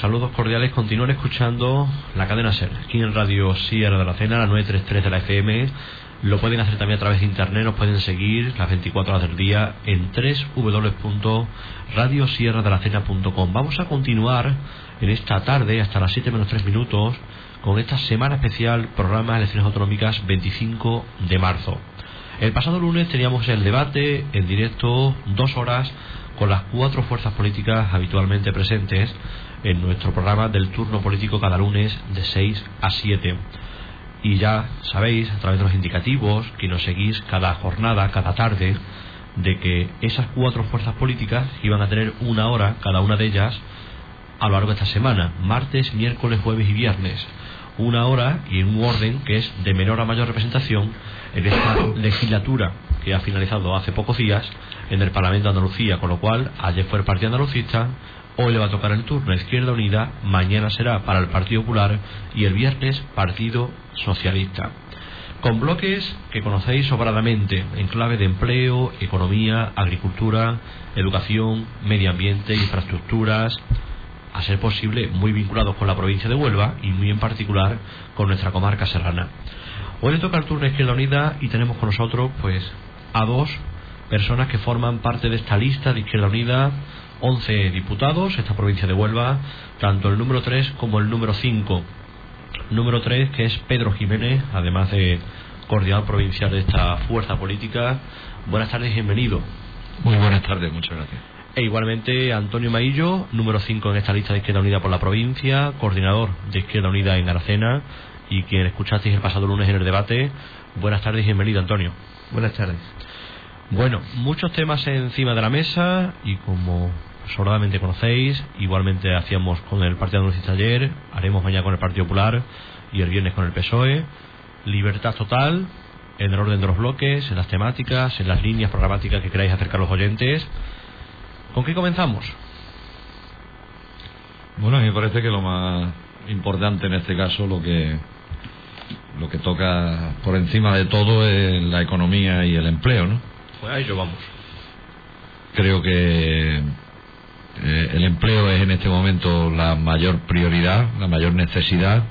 saludos cordiales. Continúen escuchando la cadena SER, aquí en Radio Sierra de la Cena, la 933 de la FM. Lo pueden hacer también a través de internet, nos pueden seguir las 24 horas del día en www.radiosierradelacena.com. Vamos a continuar en esta tarde, hasta las 7 menos 3 minutos, con esta semana especial programa de elecciones autonómicas 25 de marzo. El pasado lunes teníamos el debate en directo, dos horas con las cuatro fuerzas políticas habitualmente presentes en nuestro programa del turno político cada lunes de 6 a 7. Y ya sabéis, a través de los indicativos, que nos seguís cada jornada, cada tarde, de que esas cuatro fuerzas políticas iban a tener una hora, cada una de ellas, a lo largo de esta semana, martes, miércoles, jueves y viernes. Una hora y en un orden que es de menor a mayor representación en esta legislatura que ha finalizado hace pocos días en el Parlamento de Andalucía, con lo cual ayer fue el Partido Andalucista, hoy le va a tocar el turno a Izquierda Unida, mañana será para el Partido Popular y el viernes Partido Socialista. Con bloques que conocéis sobradamente en clave de empleo, economía, agricultura, educación, medio ambiente, infraestructuras, a ser posible muy vinculados con la provincia de Huelva y muy en particular con nuestra comarca serrana. Hoy le toca el turno a Izquierda Unida y tenemos con nosotros pues a dos personas que forman parte de esta lista de Izquierda Unida, 11 diputados, esta provincia de Huelva, tanto el número 3 como el número 5. Número 3, que es Pedro Jiménez, además de coordinador provincial de esta fuerza política. Buenas tardes y bienvenido. Muy buenas tardes, muchas gracias. E igualmente Antonio Maillo, número 5 en esta lista de Izquierda Unida por la provincia, coordinador de Izquierda Unida en Aracena y quien escuchasteis el pasado lunes en el debate. Buenas tardes y bienvenido, Antonio. Buenas tardes. Bueno, muchos temas encima de la mesa y como sobradamente conocéis, igualmente hacíamos con el Partido Andalucista ayer, haremos mañana con el Partido Popular y el viernes con el PSOE. Libertad total en el orden de los bloques, en las temáticas, en las líneas programáticas que queráis acercar a los oyentes. ¿Con qué comenzamos? Bueno, a mí me parece que lo más importante en este caso, lo que lo que toca por encima de todo es la economía y el empleo, ¿no? Pues a ello vamos. Creo que eh, el empleo es en este momento la mayor prioridad, la mayor necesidad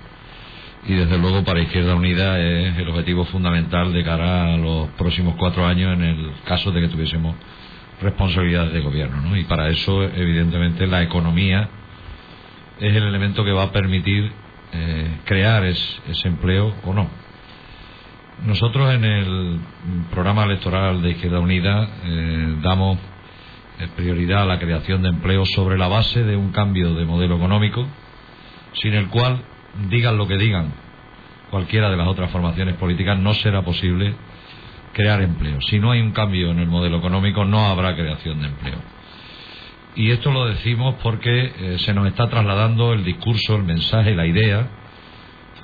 y desde luego para Izquierda Unida es el objetivo fundamental de cara a los próximos cuatro años en el caso de que tuviésemos responsabilidades de gobierno. ¿no? Y para eso, evidentemente, la economía es el elemento que va a permitir eh, crear ese empleo o no. Nosotros en el programa electoral de Izquierda Unida eh, damos eh, prioridad a la creación de empleo sobre la base de un cambio de modelo económico, sin el cual, digan lo que digan cualquiera de las otras formaciones políticas, no será posible crear empleo. Si no hay un cambio en el modelo económico, no habrá creación de empleo. Y esto lo decimos porque eh, se nos está trasladando el discurso, el mensaje, la idea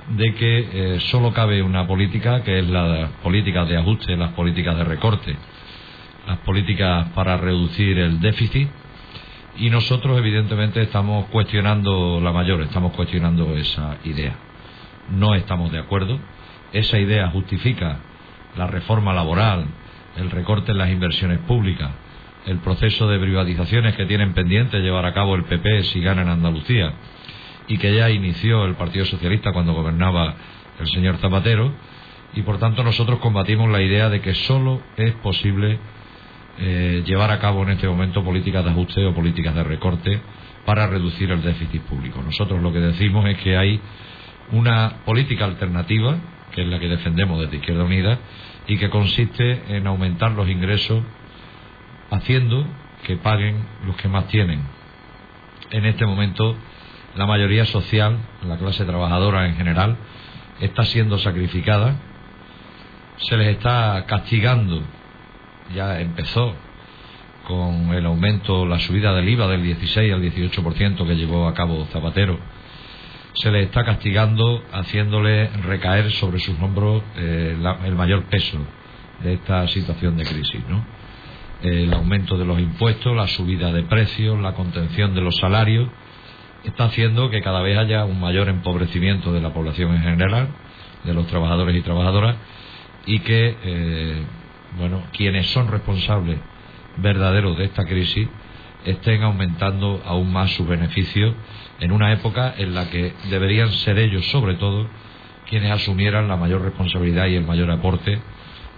de que eh, solo cabe una política, que es la política de ajuste, las políticas de recorte, las políticas para reducir el déficit. Y nosotros, evidentemente, estamos cuestionando la mayor, estamos cuestionando esa idea. No estamos de acuerdo. Esa idea justifica la reforma laboral, el recorte en las inversiones públicas, el proceso de privatizaciones que tienen pendiente llevar a cabo el PP si gana en Andalucía y que ya inició el Partido Socialista cuando gobernaba el señor Zapatero, y por tanto nosotros combatimos la idea de que solo es posible eh, llevar a cabo en este momento políticas de ajuste o políticas de recorte para reducir el déficit público. Nosotros lo que decimos es que hay una política alternativa, que es la que defendemos desde Izquierda Unida, y que consiste en aumentar los ingresos haciendo que paguen los que más tienen. En este momento la mayoría social, la clase trabajadora en general, está siendo sacrificada, se les está castigando, ya empezó con el aumento, la subida del IVA del 16 al 18% que llevó a cabo Zapatero, se les está castigando haciéndole recaer sobre sus hombros eh, el mayor peso de esta situación de crisis, ¿no? El aumento de los impuestos, la subida de precios, la contención de los salarios, está haciendo que cada vez haya un mayor empobrecimiento de la población en general, de los trabajadores y trabajadoras, y que, eh, bueno, quienes son responsables verdaderos de esta crisis estén aumentando aún más sus beneficios en una época en la que deberían ser ellos, sobre todo, quienes asumieran la mayor responsabilidad y el mayor aporte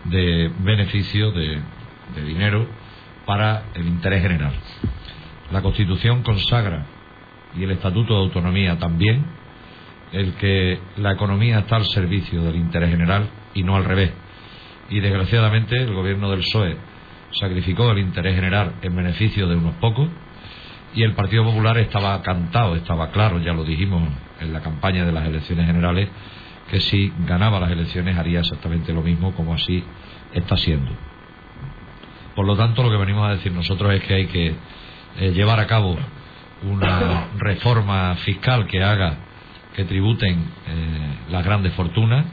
de beneficio, de, de dinero, para el interés general. La Constitución consagra, y el Estatuto de Autonomía también, el que la economía está al servicio del interés general y no al revés. Y desgraciadamente el gobierno del PSOE sacrificó el interés general en beneficio de unos pocos y el Partido Popular estaba cantado, estaba claro, ya lo dijimos en la campaña de las elecciones generales, que si ganaba las elecciones haría exactamente lo mismo como así está siendo. Por lo tanto, lo que venimos a decir nosotros es que hay que eh, llevar a cabo una reforma fiscal que haga que tributen eh, las grandes fortunas,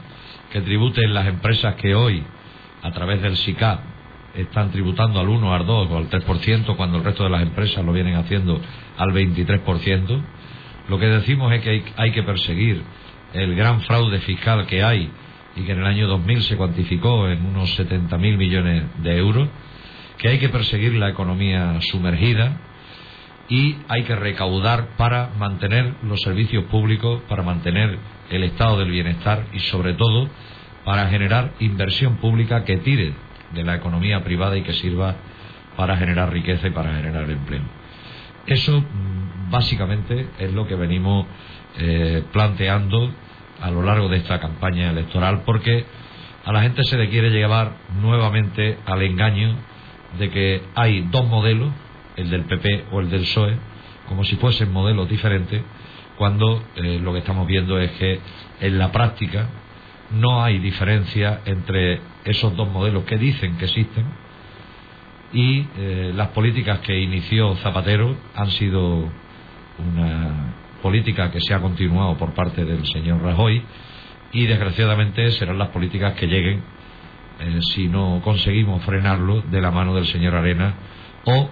que tributen las empresas que hoy, a través del SICAP, están tributando al 1, al 2 o al 3%, cuando el resto de las empresas lo vienen haciendo al 23%. Lo que decimos es que hay, hay que perseguir el gran fraude fiscal que hay y que en el año 2000 se cuantificó en unos 70.000 millones de euros, que hay que perseguir la economía sumergida y hay que recaudar para mantener los servicios públicos, para mantener el estado del bienestar y sobre todo para generar inversión pública que tire de la economía privada y que sirva para generar riqueza y para generar empleo. Eso mm, básicamente es lo que venimos eh, planteando a lo largo de esta campaña electoral porque a la gente se le quiere llevar nuevamente al engaño de que hay dos modelos, el del PP o el del PSOE, como si fuesen modelos diferentes, cuando eh, lo que estamos viendo es que en la práctica no hay diferencia entre esos dos modelos que dicen que existen y eh, las políticas que inició Zapatero han sido una política que se ha continuado por parte del señor Rajoy y desgraciadamente serán las políticas que lleguen eh, si no conseguimos frenarlo de la mano del señor Arena o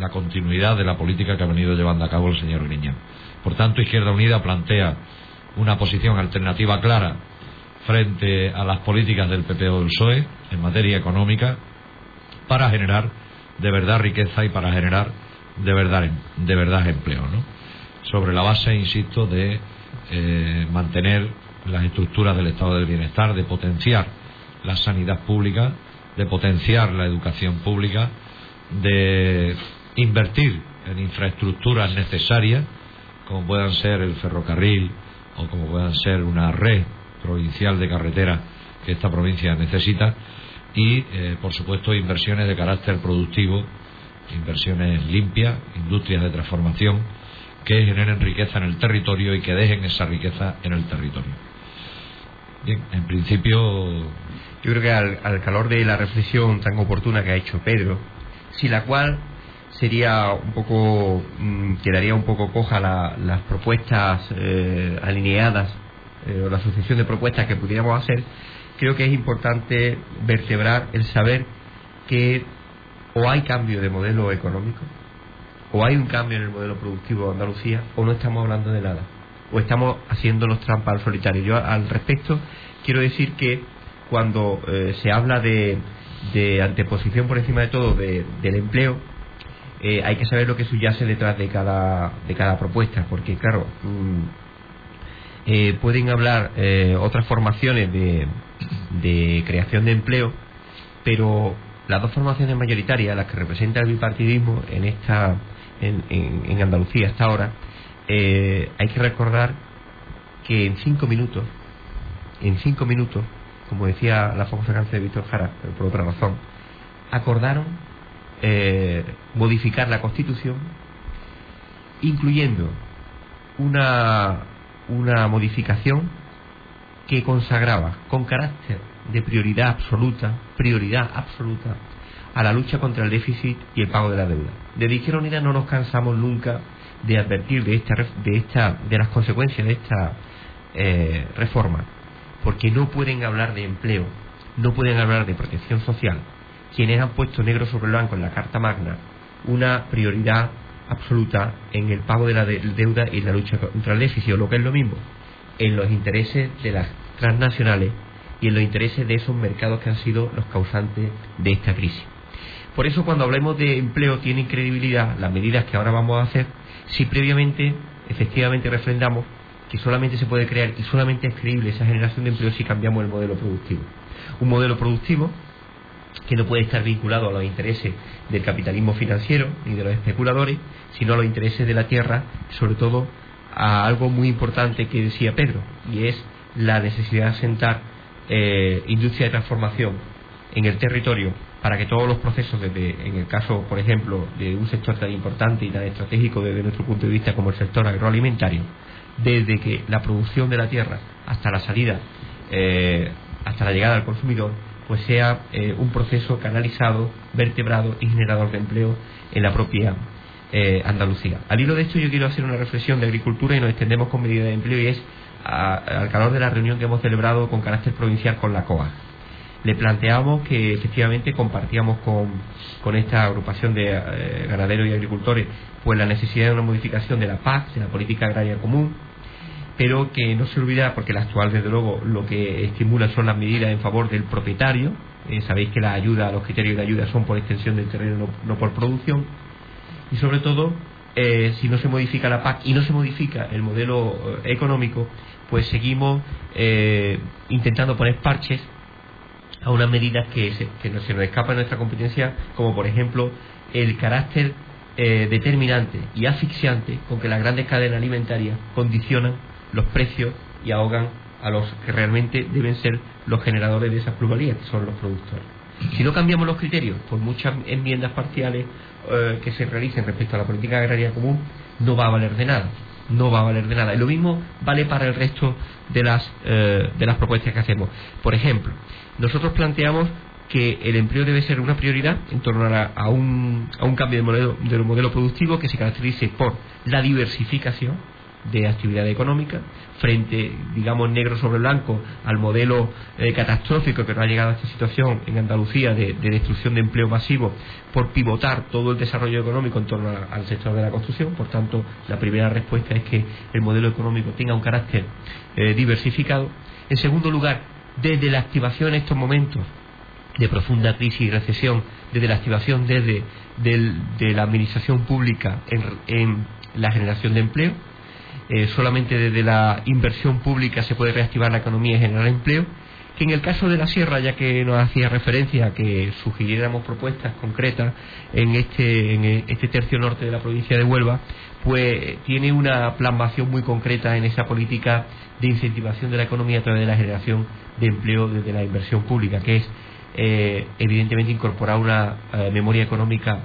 la continuidad de la política que ha venido llevando a cabo el señor Griñán. Por tanto, Izquierda Unida plantea una posición alternativa clara frente a las políticas del PP o del PSOE en materia económica para generar de verdad riqueza y para generar de verdad, de verdad empleo. ¿no? Sobre la base, insisto, de eh, mantener las estructuras del estado del bienestar, de potenciar la sanidad pública, de potenciar la educación pública, de invertir en infraestructuras necesarias, como puedan ser el ferrocarril o como puedan ser una red provincial de carretera que esta provincia necesita y, eh, por supuesto, inversiones de carácter productivo, inversiones limpias, industrias de transformación que generen riqueza en el territorio y que dejen esa riqueza en el territorio. Bien, en principio. Yo creo que al, calor de la reflexión tan oportuna que ha hecho Pedro, si la cual sería un poco, mm, quedaría un poco coja las propuestas eh, alineadas eh, o la sucesión de propuestas que pudiéramos hacer, creo que es importante vertebrar el saber que o hay cambio de modelo económico, o hay un cambio en el modelo productivo de Andalucía, o no estamos hablando de nada, o estamos haciendo los trampas al solitario. Yo al respecto quiero decir que cuando eh, se habla de, de, anteposición por encima de todo del empleo, eh, hay que saber lo que subyace detrás de cada, de cada propuesta, porque claro, mm, eh, pueden hablar eh, otras formaciones de, de, creación de empleo, pero las dos formaciones mayoritarias, las que representan el bipartidismo en esta en, en, Andalucía hasta ahora, hay que recordar que en cinco minutos, en cinco minutos, como decía la famosa canción de Víctor Jara, pero por otra razón, acordaron modificar la Constitución, incluyendo una una modificación que consagraba con carácter de prioridad absoluta, prioridad absoluta, a la lucha contra el déficit y el pago de la deuda. De Izquierda Unida no nos cansamos nunca de advertir de esta, de esta, de las consecuencias de esta eh, reforma, porque no pueden hablar de empleo, no pueden hablar de protección social, quienes han puesto negro sobre blanco en la Carta Magna una prioridad absoluta en el pago de la deuda y la lucha contra el déficit, o lo que es lo mismo, en los intereses de las transnacionales y en los intereses de esos mercados que han sido los causantes de esta crisis. Por eso cuando hablemos de empleo tienen credibilidad las medidas que ahora vamos a hacer si previamente efectivamente refrendamos que solamente se puede crear y solamente es creíble esa generación de empleo si cambiamos el modelo productivo. Un modelo productivo que no puede estar vinculado a los intereses del capitalismo financiero ni de los especuladores, sino a los intereses de la tierra, sobre todo a algo muy importante que decía Pedro, y es la necesidad de asentar eh, industria de transformación en el territorio para que todos los procesos, desde, en el caso, por ejemplo, de un sector tan importante y tan estratégico desde nuestro punto de vista como el sector agroalimentario, desde que la producción de la tierra hasta la salida, eh, hasta la llegada al consumidor, pues sea eh, un proceso canalizado, vertebrado y generador de empleo en la propia eh, Andalucía. Al hilo de esto yo quiero hacer una reflexión de agricultura y nos extendemos con medidas de empleo y es al calor de la reunión que hemos celebrado con carácter provincial con la COA. Le planteamos que efectivamente compartíamos con, con esta agrupación de eh, ganaderos y agricultores pues la necesidad de una modificación de la PAC, de la política agraria común, pero que no se olvida, porque la actual, desde luego, lo que estimula son las medidas en favor del propietario. Eh, sabéis que la ayuda, los criterios de ayuda son por extensión del terreno, no, por producción. Y sobre todo, eh, si no se modifica la PAC y no se modifica el modelo eh, económico, pues seguimos intentando poner parches a unas medidas que se, que no, se nos escapan de nuestra competencia, como por ejemplo el carácter determinante y asfixiante con que las grandes cadenas alimentarias condicionan los precios y ahogan a los que realmente deben ser los generadores de esas plusvalías, que son los productores. Si no cambiamos los criterios, por muchas enmiendas parciales eh, que se realicen respecto a la política agraria común, no va a valer de nada. No va a valer de nada. Y lo mismo vale para el resto de las, eh, de las propuestas que hacemos. Por ejemplo, nosotros planteamos que el empleo debe ser una prioridad en torno a, un, a un cambio de modelo, de modelo productivo que se caracterice por la diversificación, de actividad económica frente, digamos, negro sobre blanco al modelo eh, catastrófico que nos ha llegado a esta situación en Andalucía de, destrucción de empleo masivo por pivotar todo el desarrollo económico en torno al sector de la construcción. Por tanto, la primera respuesta es que el modelo económico tenga un carácter eh, diversificado. En segundo lugar, desde la activación en estos momentos de profunda crisis y recesión, desde la activación desde de la administración pública en la generación de empleo, eh, solamente desde la inversión pública se puede reactivar la economía y generar empleo, que en el caso de la sierra, ya que nos hacía referencia a que sugiriéramos propuestas concretas en este, en este tercio norte de la provincia de Huelva, pues tiene una plasmación muy concreta en esa política de incentivación de la economía a través de la generación de empleo desde la inversión pública, que es eh, evidentemente incorporar una eh, memoria económica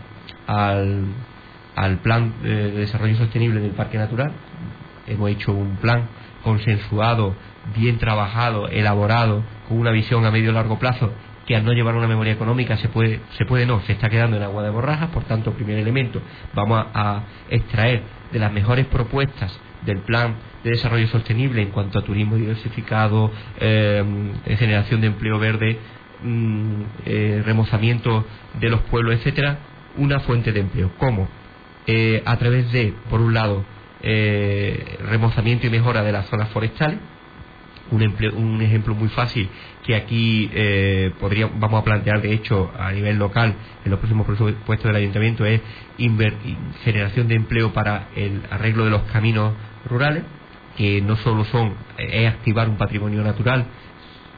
al plan de desarrollo sostenible del parque natural, hemos hecho un plan consensuado, bien trabajado, elaborado, con una visión a medio y largo plazo, que al no llevar una memoria económica se puede, se puede no, se está quedando en agua de borrajas, por tanto, primer elemento, vamos a, extraer de las mejores propuestas del plan de desarrollo sostenible en cuanto a turismo diversificado, eh, generación de empleo verde, mm, eh, remozamiento de los pueblos, etcétera, una fuente de empleo. ¿Cómo? Eh, a través de, por un lado, eh, remozamiento y mejora de las zonas forestales. Un, un ejemplo muy fácil que aquí eh, vamos a plantear, de hecho, a nivel local, en los próximos presupuestos del ayuntamiento, es generación de empleo para el arreglo de los caminos rurales, que no solo son, es activar un patrimonio natural,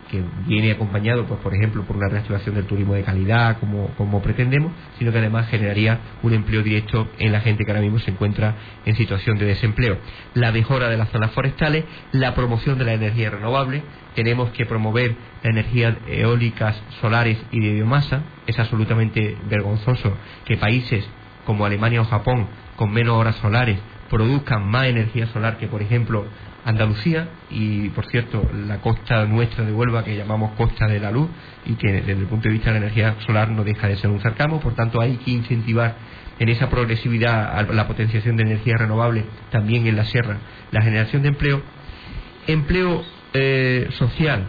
que viene acompañado, pues por ejemplo, por una reactivación del turismo de calidad, como, como pretendemos, sino que además generaría un empleo directo en la gente que ahora mismo se encuentra en situación de desempleo. La mejora de las zonas forestales, la promoción de la energía renovable, tenemos que promover la energías eólicas, solares y de biomasa. Es absolutamente vergonzoso que países como Alemania o Japón, con menos horas solares, produzcan más energía solar que, por ejemplo, Andalucía y, por cierto, la costa nuestra de Huelva que llamamos Costa de la Luz y que desde el punto de vista de la energía solar no deja de ser un cercamo, por tanto hay que incentivar en esa progresividad la potenciación de energía renovable también en la sierra, la generación de empleo, empleo eh, social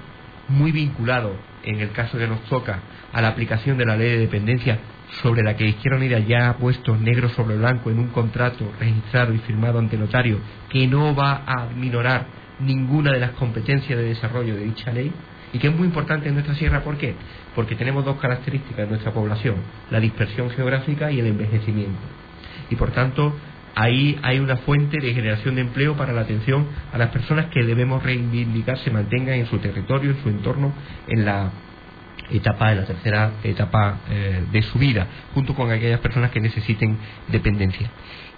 muy vinculado en el caso que nos toca a la aplicación de la ley de dependencia sobre la que Izquierda Unida ya ha puesto negro sobre blanco en un contrato registrado y firmado ante notario que no va a minorar ninguna de las competencias de desarrollo de dicha ley, y que es muy importante en nuestra sierra. ¿Por qué? Porque tenemos dos características en nuestra población, la dispersión geográfica y el envejecimiento. Y por tanto, ahí hay una fuente de generación de empleo para la atención a las personas que debemos reivindicar se mantengan en su territorio, en su entorno, en la etapa, en la tercera etapa eh, de su vida, junto con aquellas personas que necesiten dependencia.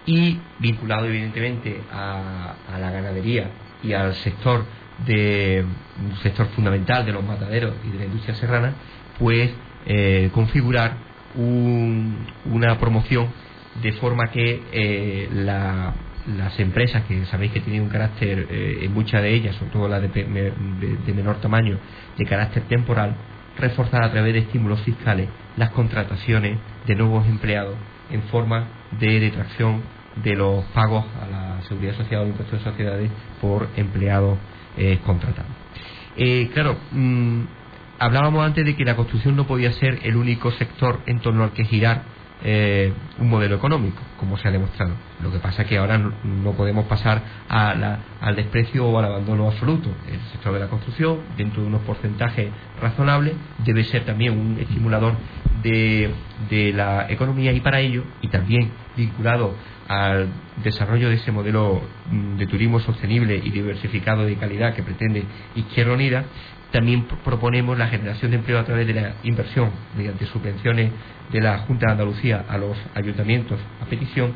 Y vinculado evidentemente a, la ganadería y al sector de un sector fundamental de los mataderos y de la industria serrana, pues eh, configurar una promoción de forma que eh, las empresas que sabéis que tienen un carácter, en muchas de ellas, sobre todo las de menor tamaño, de carácter temporal, reforzar a través de estímulos fiscales las contrataciones de nuevos empleados en forma de detracción de los pagos a la seguridad social o impuestos de sociedades por empleados eh, contratados. Eh, claro, mm, hablábamos antes de que la construcción no podía ser el único sector en torno al que girar eh, un modelo económico, como se ha demostrado. Lo que pasa es que ahora no, podemos pasar al desprecio o al abandono absoluto. El sector de la construcción, dentro de unos porcentajes razonables, debe ser también un estimulador de, de la economía y para ello, y también vinculado al desarrollo de ese modelo mm, de turismo sostenible y diversificado de calidad que pretende Izquierda Unida, también proponemos la generación de empleo a través de la inversión mediante subvenciones de la Junta de Andalucía a los ayuntamientos a petición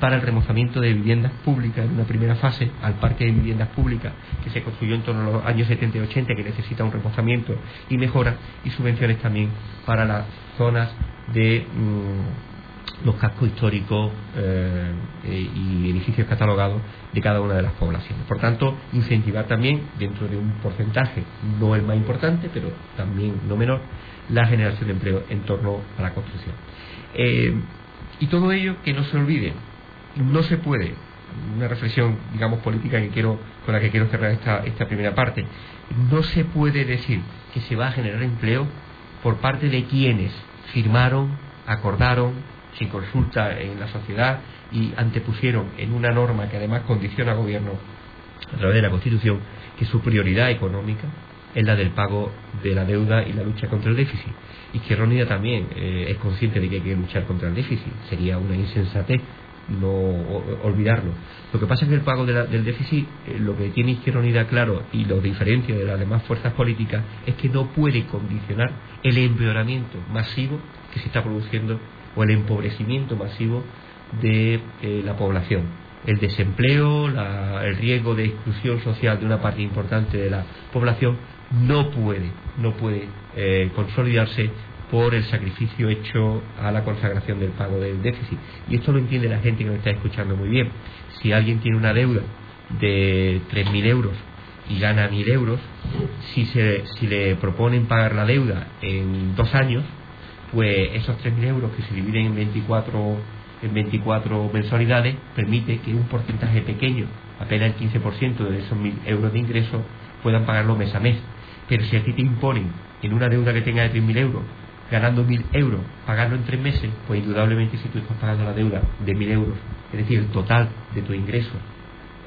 para el remozamiento de viviendas públicas en una primera fase al parque de viviendas públicas que se construyó en torno a los años 70 y 80 que necesita un remozamiento y mejora y subvenciones también para las zonas de mm, los cascos históricos eh, eh, y edificios catalogados de cada una de las poblaciones. Por tanto, incentivar también, dentro de un porcentaje, no el más importante, pero también no menor, la generación de empleo en torno a la construcción. Eh, y todo ello que no se olvide, no se puede, una reflexión, digamos, política que quiero, con la que quiero cerrar esta, esta primera parte, no se puede decir que se va a generar empleo por parte de quienes firmaron, acordaron, sin consulta en la sociedad y antepusieron en una norma que además condiciona al gobierno a través de la Constitución que su prioridad económica es la del pago de la deuda y la lucha contra el déficit. Izquierda Unida también eh, es consciente de que hay que luchar contra el déficit. Sería una insensatez no olvidarlo. Lo que pasa es que el pago del déficit, eh, lo que tiene Izquierda Unida claro y lo diferencia de las demás fuerzas políticas es que no puede condicionar el empeoramiento masivo que se está produciendo o el empobrecimiento masivo de eh, la población. El desempleo, el riesgo de exclusión social de una parte importante de la población no puede, no puede eh, consolidarse por el sacrificio hecho a la consagración del pago del déficit. Y esto lo entiende la gente que nos está escuchando muy bien. Si alguien tiene una deuda de 3.000 euros y gana 1.000 euros, si, se, si le proponen pagar la deuda en dos años, pues esos 3.000 euros que se dividen en 24, en 24 mensualidades permite que un porcentaje pequeño, apenas el 15% de esos 1.000 euros de ingreso, puedan pagarlo mes a mes. Pero si a ti te imponen en una deuda que tenga de 3.000 euros, ganando 1.000 euros, pagarlo en tres meses, pues indudablemente si tú estás pagando la deuda de 1.000 euros, es decir, el total de tu ingreso,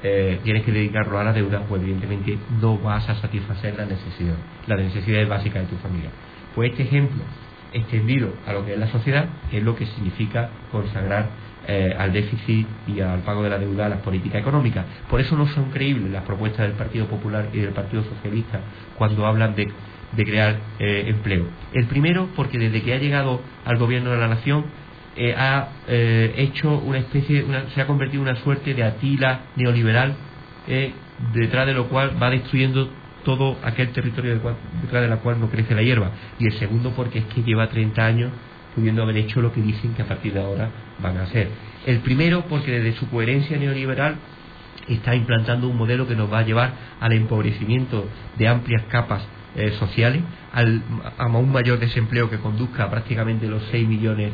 eh, tienes que dedicarlo a la deuda, pues evidentemente no vas a satisfacer la necesidad, las necesidades básicas de tu familia. Pues este ejemplo extendido a lo que es la sociedad, es lo que significa consagrar eh, al déficit y al pago de la deuda a las políticas económicas. Por eso no son creíbles las propuestas del Partido Popular y del Partido Socialista cuando hablan de, crear eh, empleo. El primero, porque desde que ha llegado al gobierno de la nación eh, ha hecho una especie, se ha convertido en una suerte de atila neoliberal, detrás de lo cual va destruyendo todo aquel territorio detrás de la cual no crece la hierba. Y el segundo porque es que lleva 30 años pudiendo haber hecho lo que dicen que a partir de ahora van a hacer. El primero porque desde su coherencia neoliberal está implantando un modelo que nos va a llevar al empobrecimiento de amplias capas eh, sociales, al, a un mayor desempleo que conduzca a prácticamente los 6 millones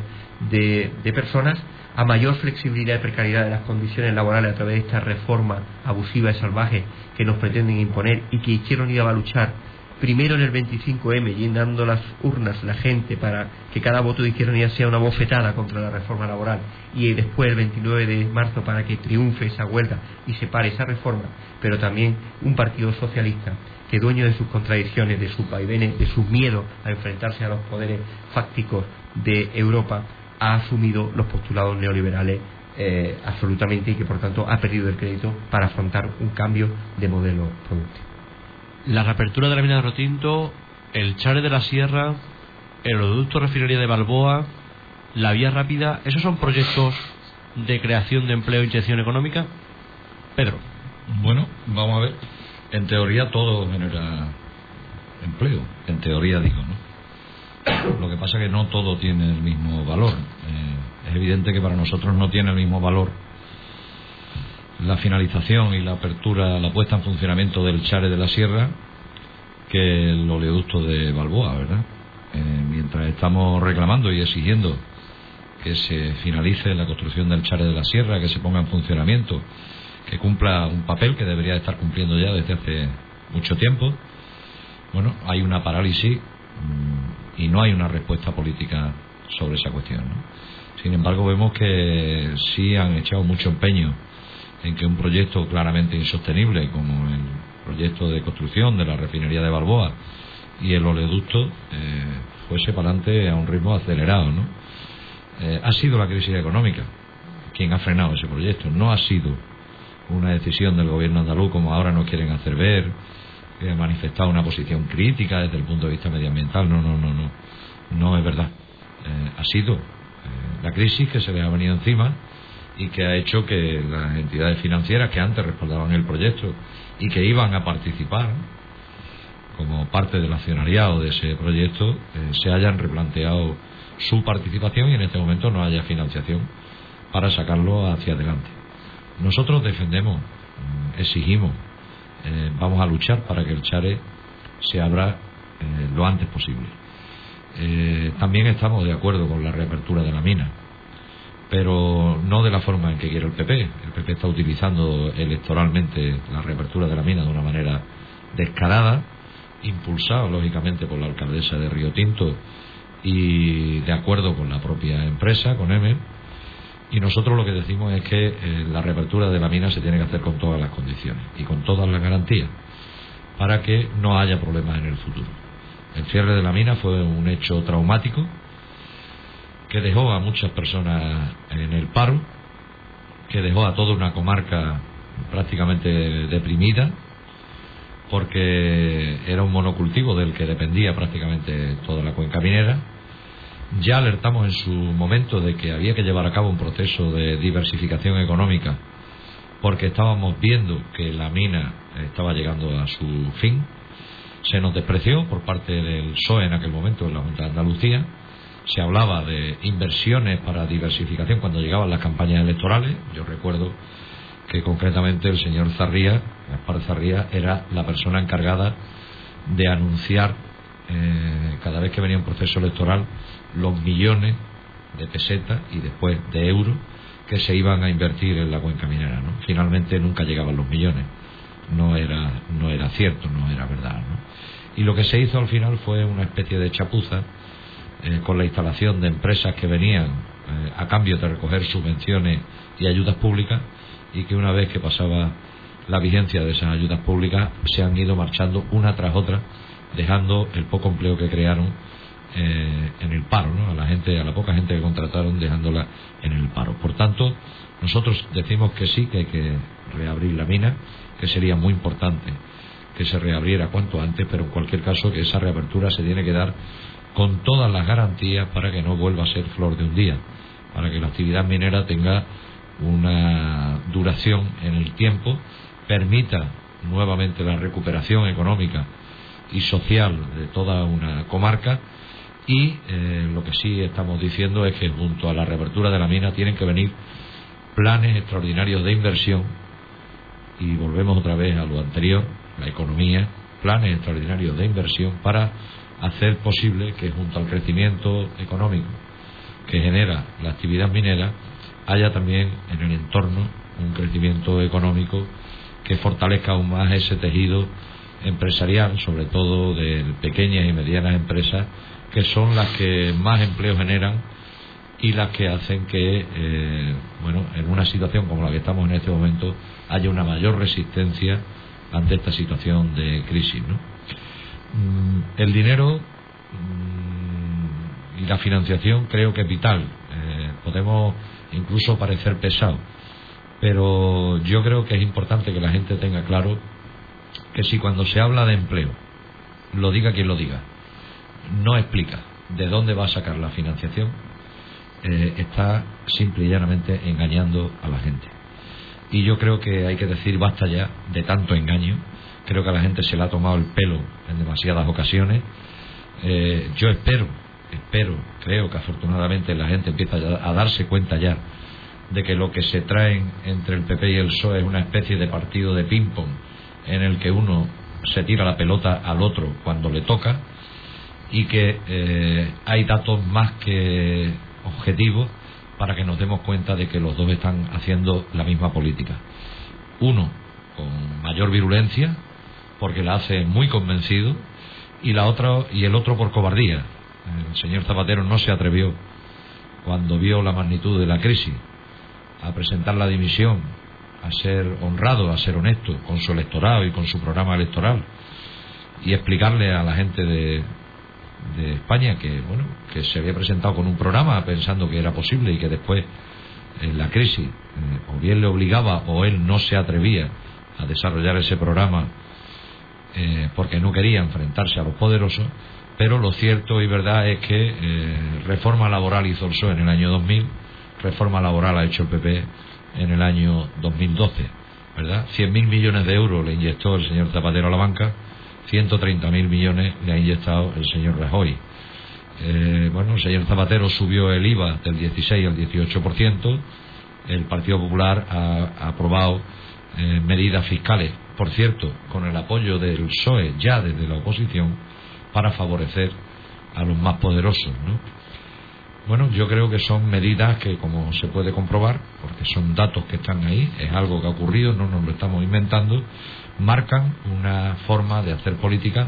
de personas a mayor flexibilidad y precariedad de las condiciones laborales a través de esta reforma abusiva y salvaje que nos pretenden imponer y que Izquierda Unida va a luchar primero en el 25M, llenando las urnas la gente para que cada voto de izquierda unida sea una bofetada contra la reforma laboral, y después el 29 de marzo para que triunfe esa huelga y se pare esa reforma, pero también un partido socialista que dueño de sus contradicciones, de sus vaivenes, de sus miedos a enfrentarse a los poderes fácticos de Europa, ha asumido los postulados neoliberales eh, absolutamente y que por tanto ha perdido el crédito para afrontar un cambio de modelo productivo. La reapertura de la mina de Rotinto, el Chare de la Sierra, el oleoducto refinería de Balboa, la vía rápida, ¿esos son proyectos de creación de empleo e inyección económica? Pedro. Bueno, vamos a ver. En teoría todo genera empleo, en teoría digo, ¿no? Lo que pasa es que no todo tiene el mismo valor. Eh, es evidente que para nosotros no tiene el mismo valor la finalización y la apertura, la puesta en funcionamiento del Chare de la Sierra que el oleoducto de Balboa, ¿verdad? Eh, mientras estamos reclamando y exigiendo que se finalice la construcción del Chare de la Sierra, que se ponga en funcionamiento, que cumpla un papel que debería estar cumpliendo ya desde hace mucho tiempo. Bueno, hay una parálisis y no hay una respuesta política sobre esa cuestión. Sin embargo, vemos que sí han echado mucho empeño en que un proyecto claramente insostenible como el proyecto de construcción de la refinería de Balboa y el oleoducto eh, fuese para adelante a un ritmo acelerado. ¿no? Eh, ha sido la crisis económica quien ha frenado ese proyecto, no ha sido una decisión del gobierno andaluz como ahora nos quieren hacer ver, ha manifestado una posición crítica desde el punto de vista medioambiental. No, no, no, no, no es verdad. Eh, ha sido la crisis que se le ha venido encima y que ha hecho que las entidades financieras que antes respaldaban el proyecto y que iban a participar como parte del accionariado de ese proyecto eh, se hayan replanteado su participación y en este momento no haya financiación para sacarlo hacia adelante. Nosotros defendemos, mm, exigimos, eh, vamos a luchar para que el Chare se abra eh, lo antes posible. también estamos de acuerdo con la reapertura de la mina pero no de la forma en que quiere el PP. El PP está utilizando electoralmente la reapertura de la mina de una manera descarada, impulsado lógicamente por la alcaldesa de Río Tinto y de acuerdo con la propia empresa, con EME. Y nosotros lo que decimos es que eh, la reapertura de la mina se tiene que hacer con todas las condiciones y con todas las garantías para que no haya problemas en el futuro. El cierre de la mina fue un hecho traumático que dejó a muchas personas en el paro, que dejó a toda una comarca prácticamente deprimida, porque era un monocultivo del que dependía prácticamente toda la cuenca minera. Ya alertamos en su momento de que había que llevar a cabo un proceso de diversificación económica, porque estábamos viendo que la mina estaba llegando a su fin. Se nos despreció por parte del PSOE en aquel momento, en la Junta de Andalucía, se hablaba de inversiones para diversificación cuando llegaban las campañas electorales. Yo recuerdo que concretamente el señor Zarría, Gaspar Zarría, era la persona encargada de anunciar eh, cada vez que venía un proceso electoral los millones de pesetas y después de euros que se iban a invertir en la cuenca minera. ¿no? Finalmente nunca llegaban los millones. No era, no era cierto, no era verdad. Y lo que se hizo al final fue una especie de chapuza eh, con la instalación de empresas que venían eh, a cambio de recoger subvenciones y ayudas públicas y que una vez que pasaba la vigencia de esas ayudas públicas se han ido marchando una tras otra dejando el poco empleo que crearon eh, en el paro, ¿no? a la gente, a la poca gente que contrataron dejándola en el paro. Por tanto, nosotros decimos que sí, que hay que reabrir la mina, que sería muy importante que se reabriera cuanto antes, pero en cualquier caso que esa reapertura se tiene que dar con todas las garantías para que no vuelva a ser flor de un día, para que la actividad minera tenga una duración en el tiempo, permita nuevamente la recuperación económica y social de toda una comarca. Y eh, lo que sí estamos diciendo es que junto a la reapertura de la mina tienen que venir planes extraordinarios de inversión. Y volvemos otra vez a lo anterior, la economía, planes extraordinarios de inversión para hacer posible que junto al crecimiento económico que genera la actividad minera haya también en el entorno un crecimiento económico que fortalezca aún más ese tejido empresarial, sobre todo de pequeñas y medianas empresas, que son las que más empleo generan y las que hacen que, eh, bueno, en una situación como la que estamos en este momento, haya una mayor resistencia ante esta situación de crisis. Mm, el dinero mm, y la financiación creo que es vital. Eh, podemos incluso parecer pesado, pero yo creo que es importante que la gente tenga claro que si cuando se habla de empleo, lo diga quien lo diga, no explica de dónde va a sacar la financiación, eh, está simple y llanamente engañando a la gente. Y yo creo que hay que decir basta ya de tanto engaño. Creo que a la gente se le ha tomado el pelo en demasiadas ocasiones. Eh, yo espero, espero, creo que afortunadamente la gente empieza a darse cuenta ya de que lo que se traen entre el PP y el PSOE es una especie de partido de ping-pong en el que uno se tira la pelota al otro cuando le toca y que eh, hay datos más que objetivos para que nos demos cuenta de que los dos están haciendo la misma política. Uno con mayor virulencia, porque la hace muy convencido, y la otra y el otro por cobardía. El señor Zapatero no se atrevió cuando vio la magnitud de la crisis a presentar la dimisión, a ser honrado, a ser honesto con su electorado y con su programa electoral. Y explicarle a la gente de, de España que bueno que se había presentado con un programa pensando que era posible y que después en la crisis eh, o bien le obligaba o él no se atrevía a desarrollar ese programa eh, porque no quería enfrentarse a los poderosos pero lo cierto y verdad es que eh, reforma laboral hizo el PSOE en el año 2000 reforma laboral ha hecho el PP en el año 2012 ¿verdad? 100.000 millones de euros le inyectó el señor Zapatero a la banca 130.000 millones le ha inyectado el señor Rajoy. Eh, bueno, el señor Zapatero subió el IVA del 16 al 18%. El Partido Popular ha, aprobado eh, medidas fiscales, por cierto, con el apoyo del PSOE ya desde la oposición, para favorecer a los más poderosos. ¿no? Bueno, yo creo que son medidas que, como se puede comprobar, porque son datos que están ahí, es algo que ha ocurrido, no nos lo estamos inventando, marcan una forma de hacer política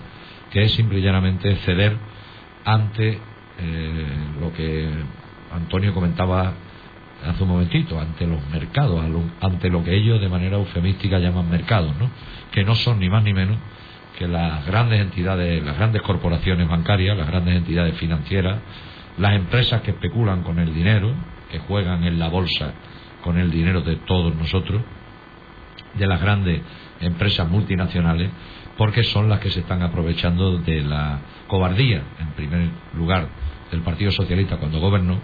que es simple y llanamente ceder ante eh, lo que Antonio comentaba hace un momentito, ante los mercados, ante lo que ellos de manera eufemística llaman mercados, ¿no? que no son ni más ni menos que las grandes entidades, las grandes corporaciones bancarias, las grandes entidades financieras, las empresas que especulan con el dinero, que juegan en la bolsa con el dinero de todos nosotros, de las grandes empresas multinacionales porque son las que se están aprovechando de la cobardía, en primer lugar, del Partido Socialista cuando gobernó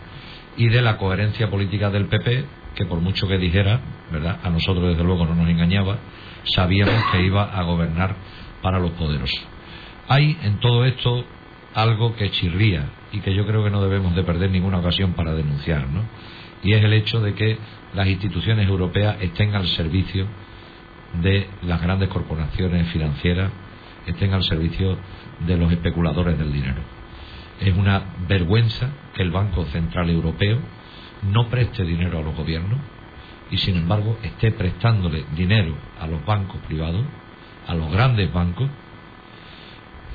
y de la coherencia política del PP, que por mucho que dijera, ¿verdad? A nosotros desde luego no nos engañaba, sabíamos que iba a gobernar para los poderosos. Hay en todo esto algo que chirría y que yo creo que no debemos de perder ninguna ocasión para denunciar, ¿no? Y es el hecho de que las instituciones europeas estén al servicio de las grandes corporaciones financieras estén al servicio de los especuladores del dinero. Es una vergüenza que el Banco Central Europeo no preste dinero a los gobiernos y sin embargo esté prestándole dinero a los bancos privados, a los grandes bancos,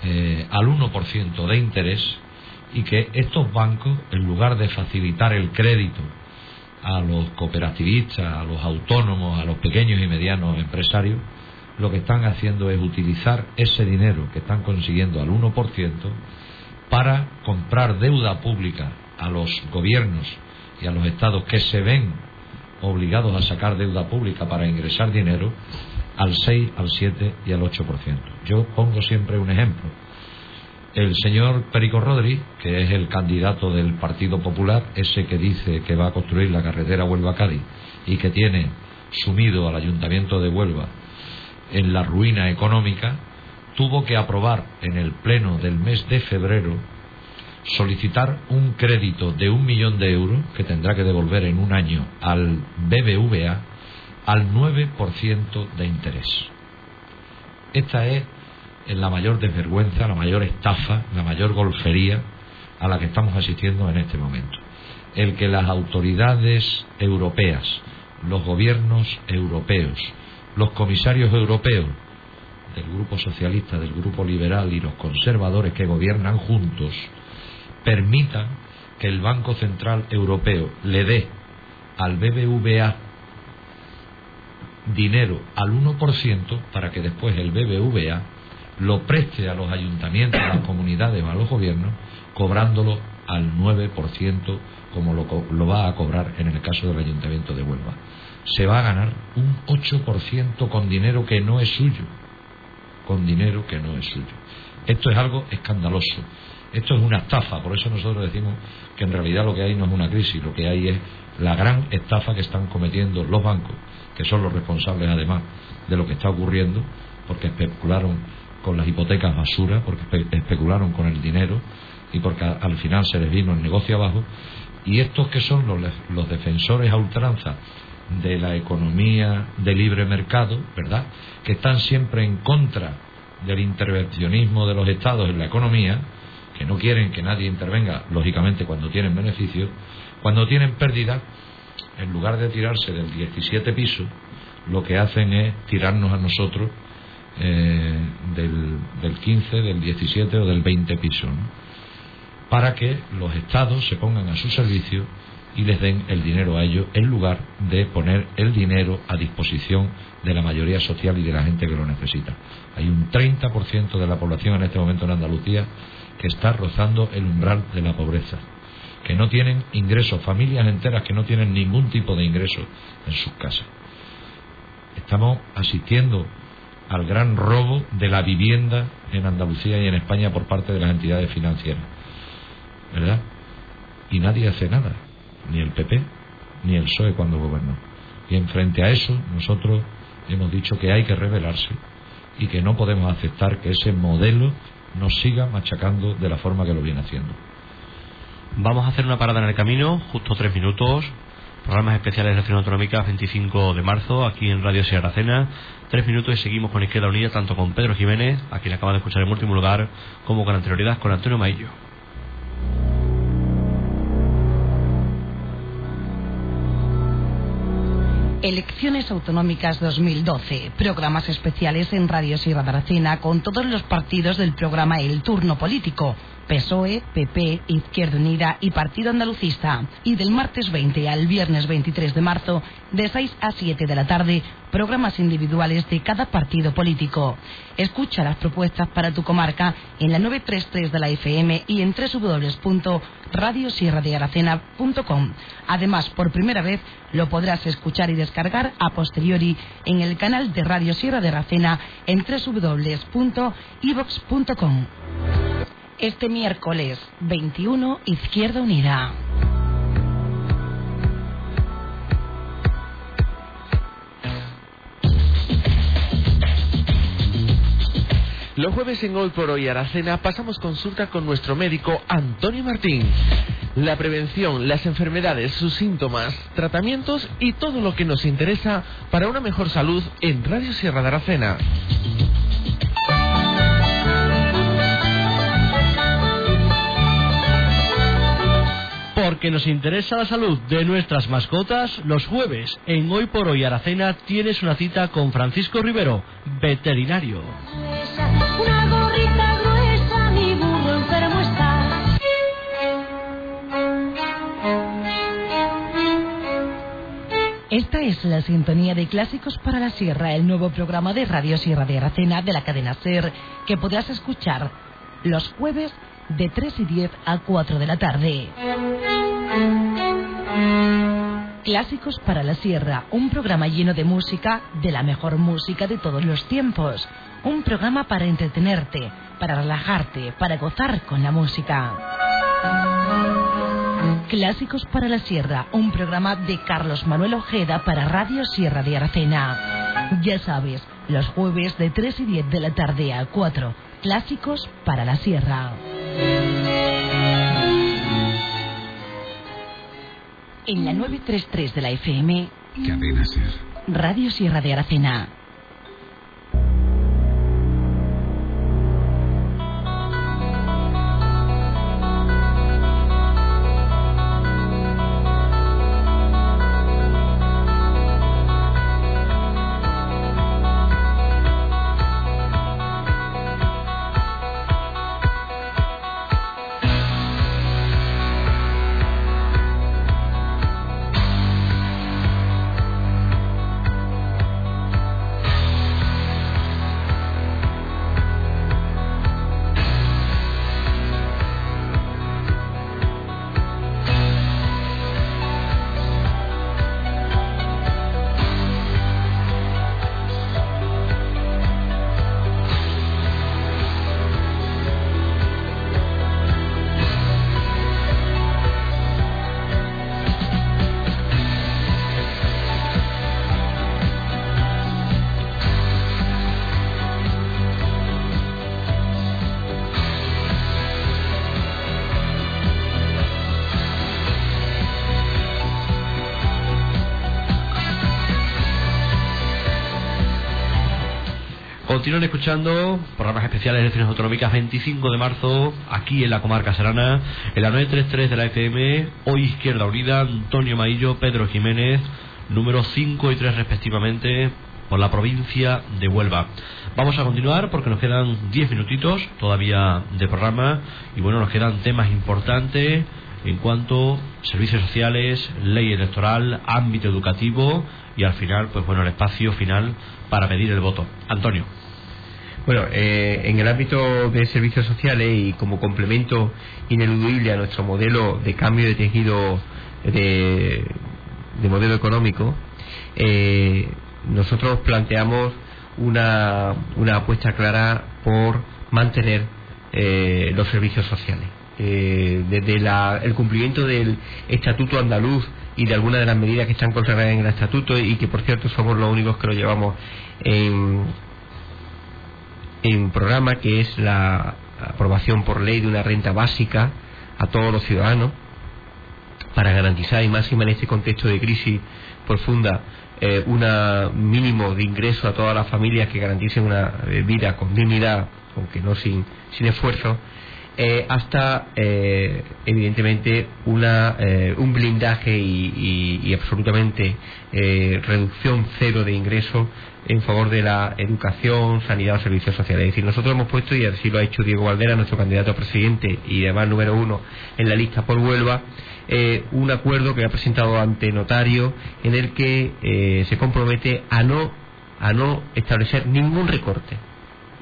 eh, al 1% de interés y que estos bancos, en lugar de facilitar el crédito a los cooperativistas, a los autónomos, a los pequeños y medianos empresarios, lo que están haciendo es utilizar ese dinero que están consiguiendo al 1% para comprar deuda pública a los gobiernos y a los estados que se ven obligados a sacar deuda pública para ingresar dinero al 6, al 7 y al 8%. Yo pongo siempre un ejemplo el señor Perico Rodri, que es el candidato del Partido Popular, ese que dice que va a construir la carretera Huelva-Cádiz y que tiene sumido al Ayuntamiento de Huelva en la ruina económica, tuvo que aprobar en el pleno del mes de febrero solicitar un crédito de un millón de euros que tendrá que devolver en un año al BBVA al 9% de interés. Esta es en la mayor desvergüenza, la mayor estafa, la mayor golfería a la que estamos asistiendo en este momento. El que las autoridades europeas, los gobiernos europeos, los comisarios europeos del grupo socialista, del grupo liberal y los conservadores que gobiernan juntos permitan que el Banco Central Europeo le dé al BBVA dinero al 1% para que después el BBVA lo preste a los ayuntamientos, a las comunidades o a los gobiernos, cobrándolo al 9% como lo, lo, va a cobrar en el caso del ayuntamiento de Huelva. Se va a ganar un 8% con dinero que no es suyo. Con dinero que no es suyo. Esto es algo escandaloso. Esto es una estafa. Por eso nosotros decimos que en realidad lo que hay no es una crisis. Lo que hay es la gran estafa que están cometiendo los bancos, que son los responsables además de lo que está ocurriendo, porque especularon con las hipotecas basura, porque especularon con el dinero y porque al final se les vino el negocio abajo. Y estos que son los, los defensores a ultranza de la economía de libre mercado, ¿verdad? Que están siempre en contra del intervencionismo de los estados en la economía, que no quieren que nadie intervenga, lógicamente cuando tienen beneficios, cuando tienen pérdida, en lugar de tirarse del 17 piso, lo que hacen es tirarnos a nosotros eh, del, del 15, del 17 o del 20 piso, para que los estados se pongan a su servicio y les den el dinero a ellos en lugar de poner el dinero a disposición de la mayoría social y de la gente que lo necesita. Hay un 30% de la población en este momento en Andalucía que está rozando el umbral de la pobreza, que no tienen ingresos, familias enteras que no tienen ningún tipo de ingreso en sus casas. Estamos asistiendo al gran robo de la vivienda en Andalucía y en España por parte de las entidades financieras. ¿Verdad? Y nadie hace nada, ni el PP ni el PSOE cuando gobernó. Y en frente a eso, nosotros hemos dicho que hay que rebelarse y que no podemos aceptar que ese modelo nos siga machacando de la forma que lo viene haciendo. Vamos a hacer una parada en el camino, justo tres minutos. Programas especiales de Acción Autonómica 25 de marzo, aquí en Radio Sierra Cena. Tres minutos y seguimos con Izquierda Unida, tanto con Pedro Jiménez, a quien acaba de escuchar en último lugar, como con anterioridad con Antonio Maillo. Elecciones Autonómicas 2012. Programas especiales en Radio Sierra de Aracena con todos los partidos del programa El Turno Político. PSOE, PP, Izquierda Unida y Partido Andalucista. Y del martes 20 al viernes 23 de marzo, de 6 a 7 de la tarde, programas individuales de cada partido político. Escucha las propuestas para tu comarca en la 933 de la FM y en www.radiosierradearacena.com. Además, por primera vez lo podrás escuchar y descargar a posteriori en el canal de Radio Sierra de Aracena en www.ivox.com. Este miércoles 21, Izquierda Unida. Los jueves en Hoy por Hoy Aracena pasamos consulta con nuestro médico Antonio Martín. La prevención, las enfermedades, sus síntomas, tratamientos y todo lo que nos interesa para una mejor salud en Radio Sierra de Aracena. Porque nos interesa la salud de nuestras mascotas, los jueves en Hoy por Hoy Aracena tienes una cita con Francisco Rivero, veterinario. Una gorrita gruesa, mi burro enfermo está. Esta es la sintonía de Clásicos para la Sierra, el nuevo programa de Radio Sierra de Aracena de la cadena SER que podrás escuchar los jueves de 3 y 10 a 4 de la tarde. Clásicos para la Sierra, un programa lleno de música, de la mejor música de todos los tiempos. Un programa para entretenerte, para relajarte, para gozar con la música. Clásicos para la Sierra, un programa de Carlos Manuel Ojeda para Radio Sierra de Aracena. Ya sabes, los jueves de 3 y 10 de la tarde a 4. Clásicos para la Sierra. En la 933 de la FM, Cadena Ser. Radio Sierra de Aracena. Continúen escuchando programas especiales de elecciones autonómicas 25 de marzo aquí en la comarca serrana, en la 933 de la FM, hoy Izquierda Unida, Antonio Maillo, Pedro Jiménez, número 5 y 3 respectivamente, por la provincia de Huelva. Vamos a continuar porque nos quedan 10 minutitos todavía de programa y bueno, nos quedan temas importantes en cuanto a servicios sociales, ley electoral, ámbito educativo y al final, pues bueno, el espacio final para pedir el voto. Antonio. Bueno, eh, en el ámbito de servicios sociales y como complemento ineludible a nuestro modelo de cambio de tejido de, de modelo económico, eh, nosotros planteamos una, una apuesta clara por mantener eh, los servicios sociales. Eh, desde la- el cumplimiento del Estatuto andaluz y de algunas de las medidas que están consagradas en el Estatuto y que, por cierto, somos los únicos que lo llevamos en, en programa, que es la aprobación por ley de una renta básica a todos los ciudadanos para garantizar y máxima en este contexto de crisis profunda eh, un mínimo de ingreso a todas las familias que garanticen una eh, vida con dignidad, aunque no sin, sin esfuerzo, eh, hasta eh, evidentemente una, eh, un blindaje y, y- absolutamente reducción cero de ingresos en favor de la educación, sanidad o servicios sociales. Es decir, nosotros hemos puesto, y así lo ha hecho Diego Valdera, nuestro candidato a presidente y además número uno en la lista por Huelva, eh, un acuerdo que ha presentado ante notario en el que eh, se compromete a no, a no establecer ningún recorte,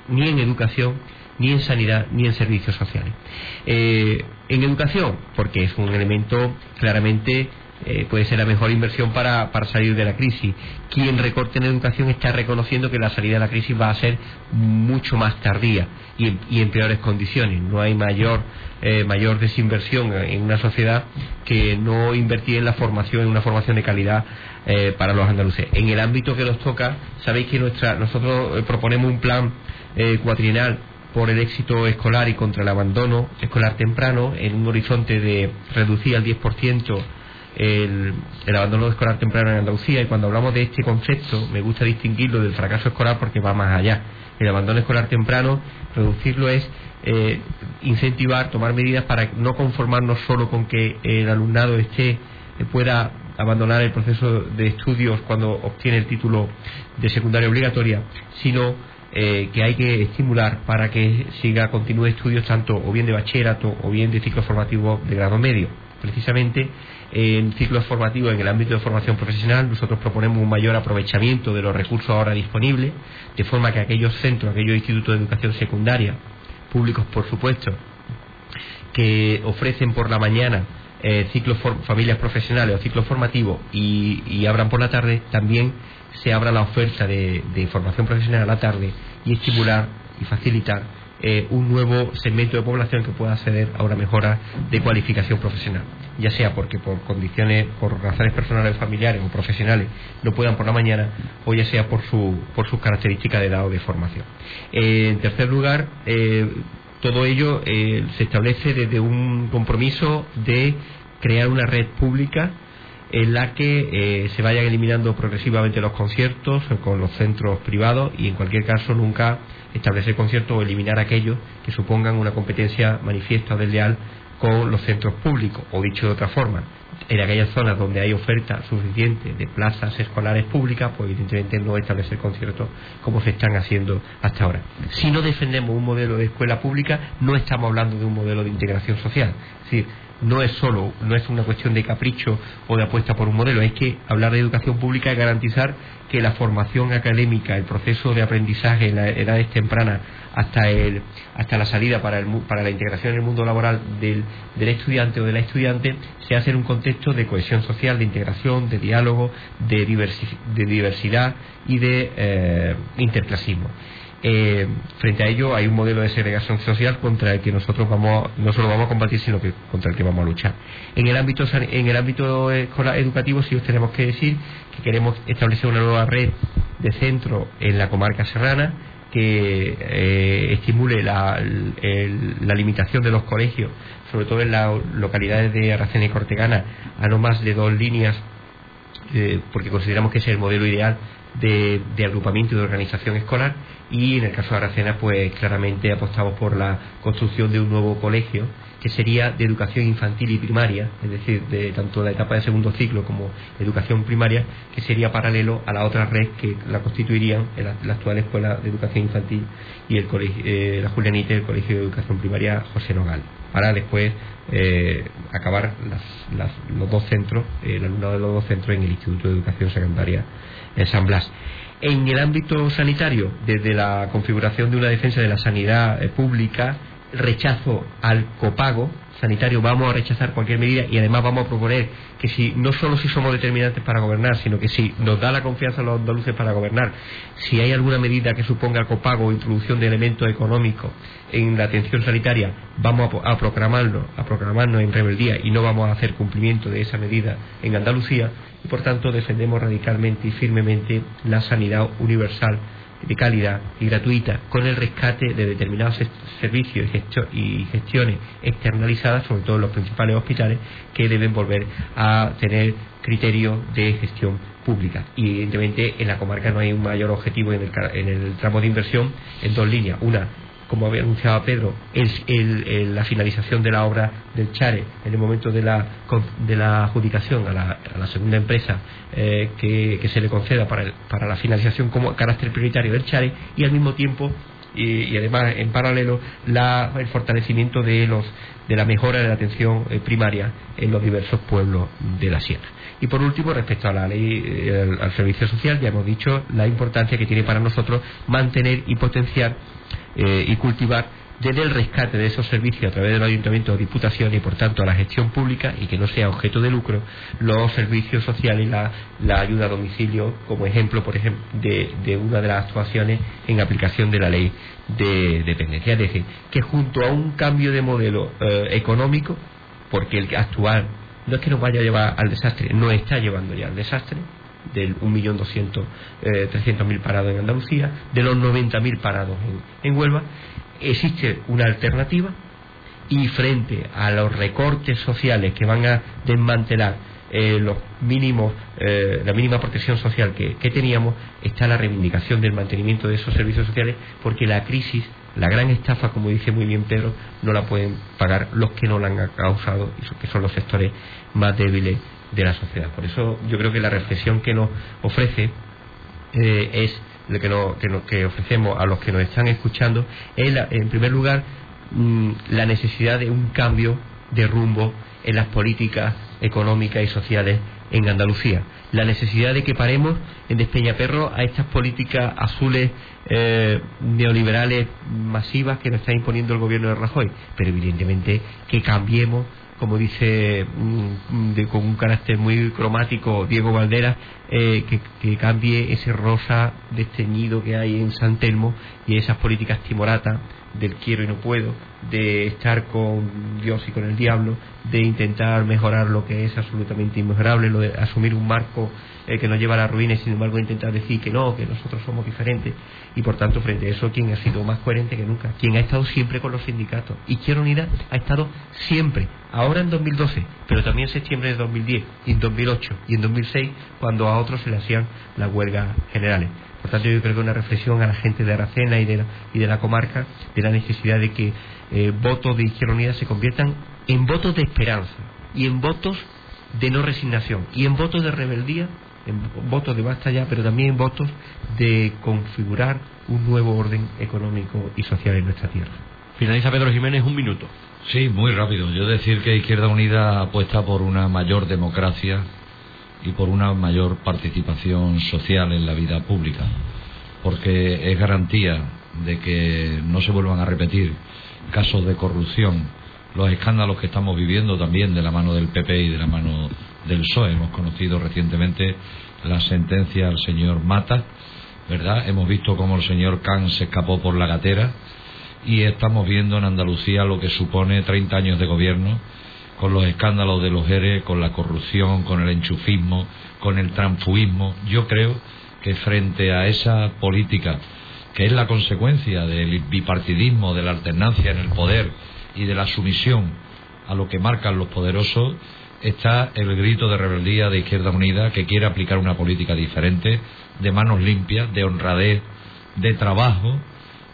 ni en educación, ni en sanidad, ni en servicios sociales. Eh, en educación, porque es un elemento claramente eh, puede ser la mejor inversión para, para salir de la crisis. Quien recorte en educación está reconociendo que la salida de la crisis va a ser mucho más tardía y en, y en peores condiciones. No hay mayor, eh, mayor desinversión en una sociedad que no invertir en la formación, en una formación de calidad eh, para los andaluces. En el ámbito que nos toca, sabéis que nuestra, nosotros eh, proponemos un plan eh, cuatrienal por el éxito escolar y contra el abandono escolar temprano en un horizonte de reducir al 10% el, el abandono escolar temprano en Andalucía y cuando hablamos de este concepto me gusta distinguirlo del fracaso escolar porque va más allá. El abandono escolar temprano, reducirlo es eh, incentivar, tomar medidas para no conformarnos solo con que el alumnado esté eh, pueda abandonar el proceso de estudios cuando obtiene el título de secundaria obligatoria, sino eh, que hay que estimular para que siga, continúe estudios tanto o bien de bachillerato o bien de ciclo formativo de grado medio. Precisamente en ciclos formativos en el ámbito de formación profesional nosotros proponemos un mayor aprovechamiento de los recursos ahora disponibles, de forma que aquellos centros, aquellos institutos de educación secundaria, públicos por supuesto, que ofrecen por la mañana eh, ciclos familias profesionales o ciclos formativos y, abran por la tarde, también se abra la oferta de, de formación profesional a la tarde y estimular y facilitar eh, un nuevo segmento de población que pueda acceder a una mejora de cualificación profesional, ya sea porque por condiciones, por razones personales, familiares o profesionales no puedan por la mañana o ya sea por, su, por sus características de edad o de formación. Eh, en tercer lugar, eh, todo ello eh, se establece desde un compromiso de crear una red pública en la que se vayan eliminando progresivamente los conciertos con los centros privados y en cualquier caso nunca establecer conciertos o eliminar aquellos que supongan una competencia manifiesta desleal con los centros públicos o dicho de otra forma en aquellas zonas donde hay oferta suficiente de plazas escolares públicas, pues evidentemente no establecer conciertos como se están haciendo hasta ahora. Si no defendemos un modelo de escuela pública, no estamos hablando de un modelo de integración social. Es decir, no es solo, no es una cuestión de capricho o de apuesta por un modelo, es que hablar de educación pública es garantizar que la formación académica, el proceso de aprendizaje en las edades tempranas hasta el, hasta la salida para, el, para la integración en el mundo laboral del, del estudiante o de la estudiante se hace en un contexto de cohesión social, de integración, de diálogo, de, de diversidad y de eh, interclasismo. Eh, frente a ello hay un modelo de segregación social contra el que nosotros vamos no solo vamos a combatir sino que contra el que vamos a luchar en el ámbito en el ámbito escolar educativo sí os tenemos que decir que queremos establecer una nueva red de centros en la comarca serrana que eh, estimule la, limitación de los colegios sobre todo en las localidades de Aracena y Cortegana a no más de dos líneas eh, porque consideramos que es el modelo ideal de, agrupamiento y de organización escolar y en el caso de Aracena pues claramente apostamos por la construcción de un nuevo colegio que sería de educación infantil y primaria, es decir, de tanto la etapa de segundo ciclo como educación primaria, que sería paralelo a la otra red que la constituirían la, actual Escuela de Educación Infantil y el colegio, eh, la Julianita y el Colegio de Educación Primaria José Nogal, para después eh, acabar las, los dos centros, el alumnado de los dos centros en el Instituto de Educación Secundaria en San Blas. En el ámbito sanitario, desde la configuración de una defensa de la sanidad eh, pública, rechazo al copago sanitario, vamos a rechazar cualquier medida y además vamos a proponer que si no solo si somos determinantes para gobernar, sino que si nos da la confianza a los andaluces para gobernar, si hay alguna medida que suponga copago o introducción de elementos económicos en la atención sanitaria, vamos a, a a proclamarnos en rebeldía y no vamos a hacer cumplimiento de esa medida en Andalucía y por tanto defendemos radicalmente y firmemente la sanidad universal de calidad y gratuita con el rescate de determinados servicios y gestiones externalizadas, sobre todo en los principales hospitales, que deben volver a tener criterios de gestión pública. Y evidentemente en la comarca no hay un mayor objetivo en el, en el tramo de inversión en dos líneas. Una, como había anunciado Pedro, es la finalización de la obra del Chare en el momento de la, de la adjudicación a la, segunda empresa eh, que, se le conceda para, la finalización como carácter prioritario del Chare y al mismo tiempo y, además en paralelo la, el fortalecimiento de los de la mejora de la atención eh, primaria en los diversos pueblos de la sierra. Y por último, respecto a la ley eh, al servicio social, ya hemos dicho la importancia que tiene para nosotros mantener y potenciar eh, y cultivar desde el rescate de esos servicios a través del ayuntamiento o diputación y por tanto a la gestión pública y que no sea objeto de lucro los servicios sociales y la, la ayuda a domicilio como ejemplo por ejemplo de, de, una de las actuaciones en aplicación de la ley de dependencia. Es decir que junto a un cambio de modelo eh, económico porque el actual no es que nos vaya a llevar al desastre no está llevando ya al desastre del 1.200.000 eh, parados en Andalucía, de los 90.000 parados en, en Huelva, existe una alternativa y frente a los recortes sociales que van a desmantelar eh, los mínimos, eh, la mínima protección social que, que, teníamos, está la reivindicación del mantenimiento de esos servicios sociales, porque la crisis, la gran estafa, como dice muy bien Pedro, no la pueden pagar los que no la han causado, que son los sectores más débiles de la sociedad. Por eso yo creo que la reflexión que nos ofrece eh, es lo que, no, que, no, que, ofrecemos a los que nos están escuchando es, la, en primer lugar, mmm, la necesidad de un cambio de rumbo en las políticas económicas y sociales en Andalucía. La necesidad de que paremos en Despeñaperro a estas políticas azules eh, neoliberales masivas que nos está imponiendo el gobierno de Rajoy, pero evidentemente que cambiemos como dice mm, con un carácter muy cromático Diego Valdera, eh, que, que, cambie ese rosa desteñido que hay en San Telmo y esas políticas timoratas del quiero y no puedo, de estar con Dios y con el diablo, de intentar mejorar lo que es absolutamente inmejorable, lo de asumir un marco eh, que nos lleva a la ruina y sin embargo intentar decir que no, que nosotros somos diferentes y por tanto frente a eso quien ha sido más coherente que nunca, quien ha estado siempre con los sindicatos. Izquierda Unida ha estado siempre, ahora en 2012, pero también en septiembre de 2010 y en 2008 y en 2006 cuando a otros se le hacían las huelgas generales. Por tanto, yo creo que una reflexión a la gente de Aracena y de la, y de la comarca de la necesidad de que eh, votos de Izquierda Unida se conviertan en votos de esperanza y en votos de no resignación y en votos de rebeldía, en votos de basta ya, pero también en votos de configurar un nuevo orden económico y social en nuestra tierra. Finaliza Pedro Jiménez, un minuto. Sí, muy rápido. Yo decir que Izquierda Unida apuesta por una mayor democracia y por una mayor participación social en la vida pública, porque es garantía de que no se vuelvan a repetir casos de corrupción, los escándalos que estamos viviendo también de la mano del PP y de la mano del PSOE. Hemos conocido recientemente la sentencia al señor Mata, ¿verdad? Hemos visto cómo el señor Khan se escapó por la gatera y estamos viendo en Andalucía lo que supone 30 años de gobierno con los escándalos de los ERE, con la corrupción, con el enchufismo, con el transfuismo. Yo creo que frente a esa política, que es la consecuencia del bipartidismo, de la alternancia en el poder y de la sumisión a lo que marcan los poderosos, está el grito de rebeldía de Izquierda Unida que quiere aplicar una política diferente de manos limpias, de honradez, de trabajo,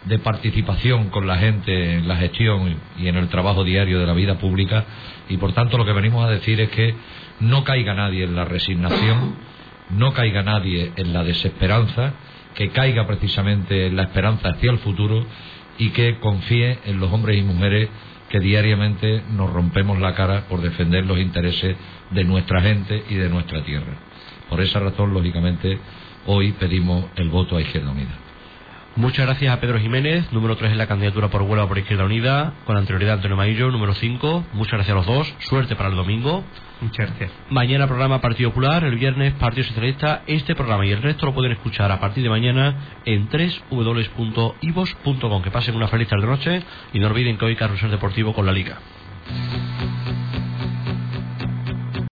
de participación con la gente en la gestión y en el trabajo diario de la vida pública y por tanto lo que venimos a decir es que no caiga nadie en la resignación, no caiga nadie en la desesperanza, que caiga precisamente en la esperanza hacia el futuro y que confíe en los hombres y mujeres que diariamente nos rompemos la cara por defender los intereses de nuestra gente y de nuestra tierra. Por esa razón, lógicamente, hoy pedimos el voto a Izquierda Unida. Muchas gracias a Pedro Jiménez, número 3 en la candidatura por Huelva por Izquierda Unida, con anterioridad Antonio Maillo, número 5. Muchas gracias a los dos, suerte para el domingo. Muchas gracias. Mañana programa Partido Popular, el viernes Partido Socialista. Este programa y el resto lo pueden escuchar a partir de mañana en www.ivos.com. Que pasen una feliz tarde noche y no olviden que hoy Carrusel Deportivo con la Liga.